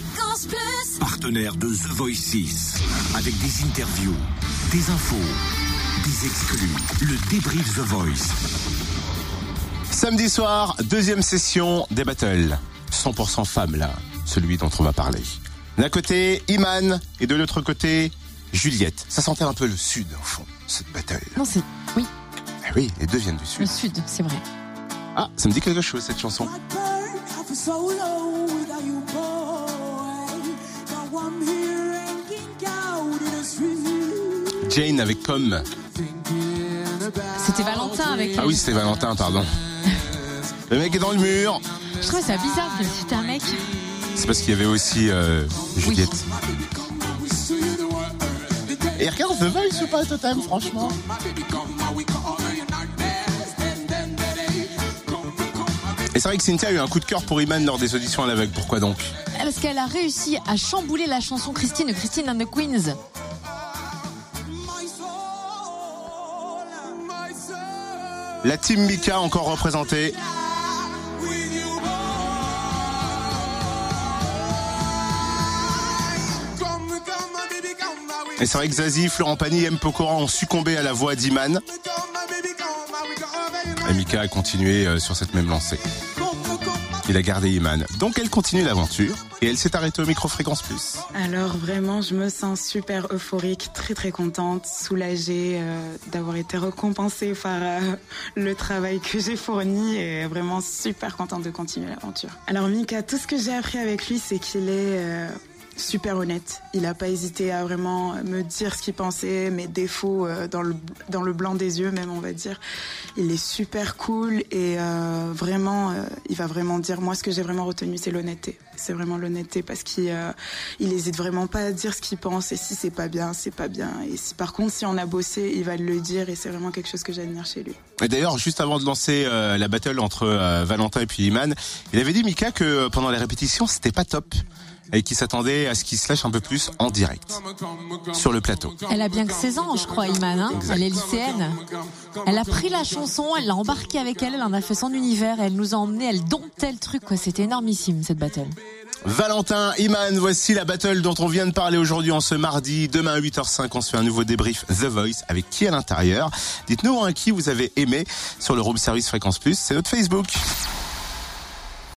Fréquence Plus. Partenaire de The Voice 6. Avec des interviews, des infos, des exclus. Le débrief The Voice. Samedi soir, deuxième session des battles. 100% femmes là, celui dont on va parler. D'un côté, Iman et de l'autre côté, Juliette. Ça sentait un peu le sud au fond, cette battle. Non, c'est. Oui, Eh oui, les deux viennent du le sud. sud, c'est vrai. Ah, ça me dit quelque chose cette chanson. Jane avec Pomme. C'était Valentin avec. Ah oui, c'était Valentin, pardon. Le mec est dans le mur. Je trouve ça bizarre que c'était un mec. C'est parce qu'il y avait aussi euh, Juliette. Et regarde, The Voice ou pas Totem, franchement Et c'est vrai que Cynthia a eu un coup de cœur pour Iman lors des auditions à l'aveugle. Pourquoi donc? Parce qu'elle a réussi à chambouler la chanson Christine de Christine and the Queens. La team Mika encore représentée. Et c'est vrai que Zazie, Florent Pagny et M. Pokora ont succombé à la voix d'Iman. Et Mika a continué euh, sur cette même lancée. Il a gardé Iman. Donc elle continue l'aventure et elle s'est arrêtée au micro-fréquence plus. Alors vraiment, je me sens super euphorique, très très contente, soulagée euh, d'avoir été récompensée par euh, le travail que j'ai fourni et vraiment super contente de continuer l'aventure. Alors Mika, tout ce que j'ai appris avec lui, c'est qu'il est euh, super honnête. Il n'a pas hésité à vraiment me dire ce qu'il pensait, mes défauts euh, dans, le, dans le blanc des yeux même, on va dire. Il est super cool et euh, vraiment, euh, il va vraiment dire, moi ce que j'ai vraiment retenu, c'est l'honnêteté. C'est vraiment l'honnêteté parce qu'il euh, il vraiment pas à dire ce qu'il pense et si c'est pas bien, c'est pas bien. Et si par contre, si on a bossé, il va le dire et c'est vraiment quelque chose que j'admire chez lui. Et d'ailleurs, juste avant de lancer la battle entre Valentin et puis Iman, il avait dit Mika que pendant les répétitions, c'était pas top et qu'il s'attendait à ce qu'il se lâche un peu plus en direct sur le plateau. Elle a bien que 16 ans, je crois, Iman. Hein elle est lycéenne. Elle a pris la chanson, elle l'a embarquée avec elle, elle en a fait son univers, elle nous a emmené, elle domptait le truc, quoi. C'était énormissime, cette battle. Valentin, Iman, voici la battle dont on vient de parler aujourd'hui en ce mardi. Demain à 8h05, on se fait un nouveau débrief The Voice avec qui à l'intérieur? Dites-nous hein, qui vous avez aimé sur le room service Fréquence Plus. C'est notre Facebook.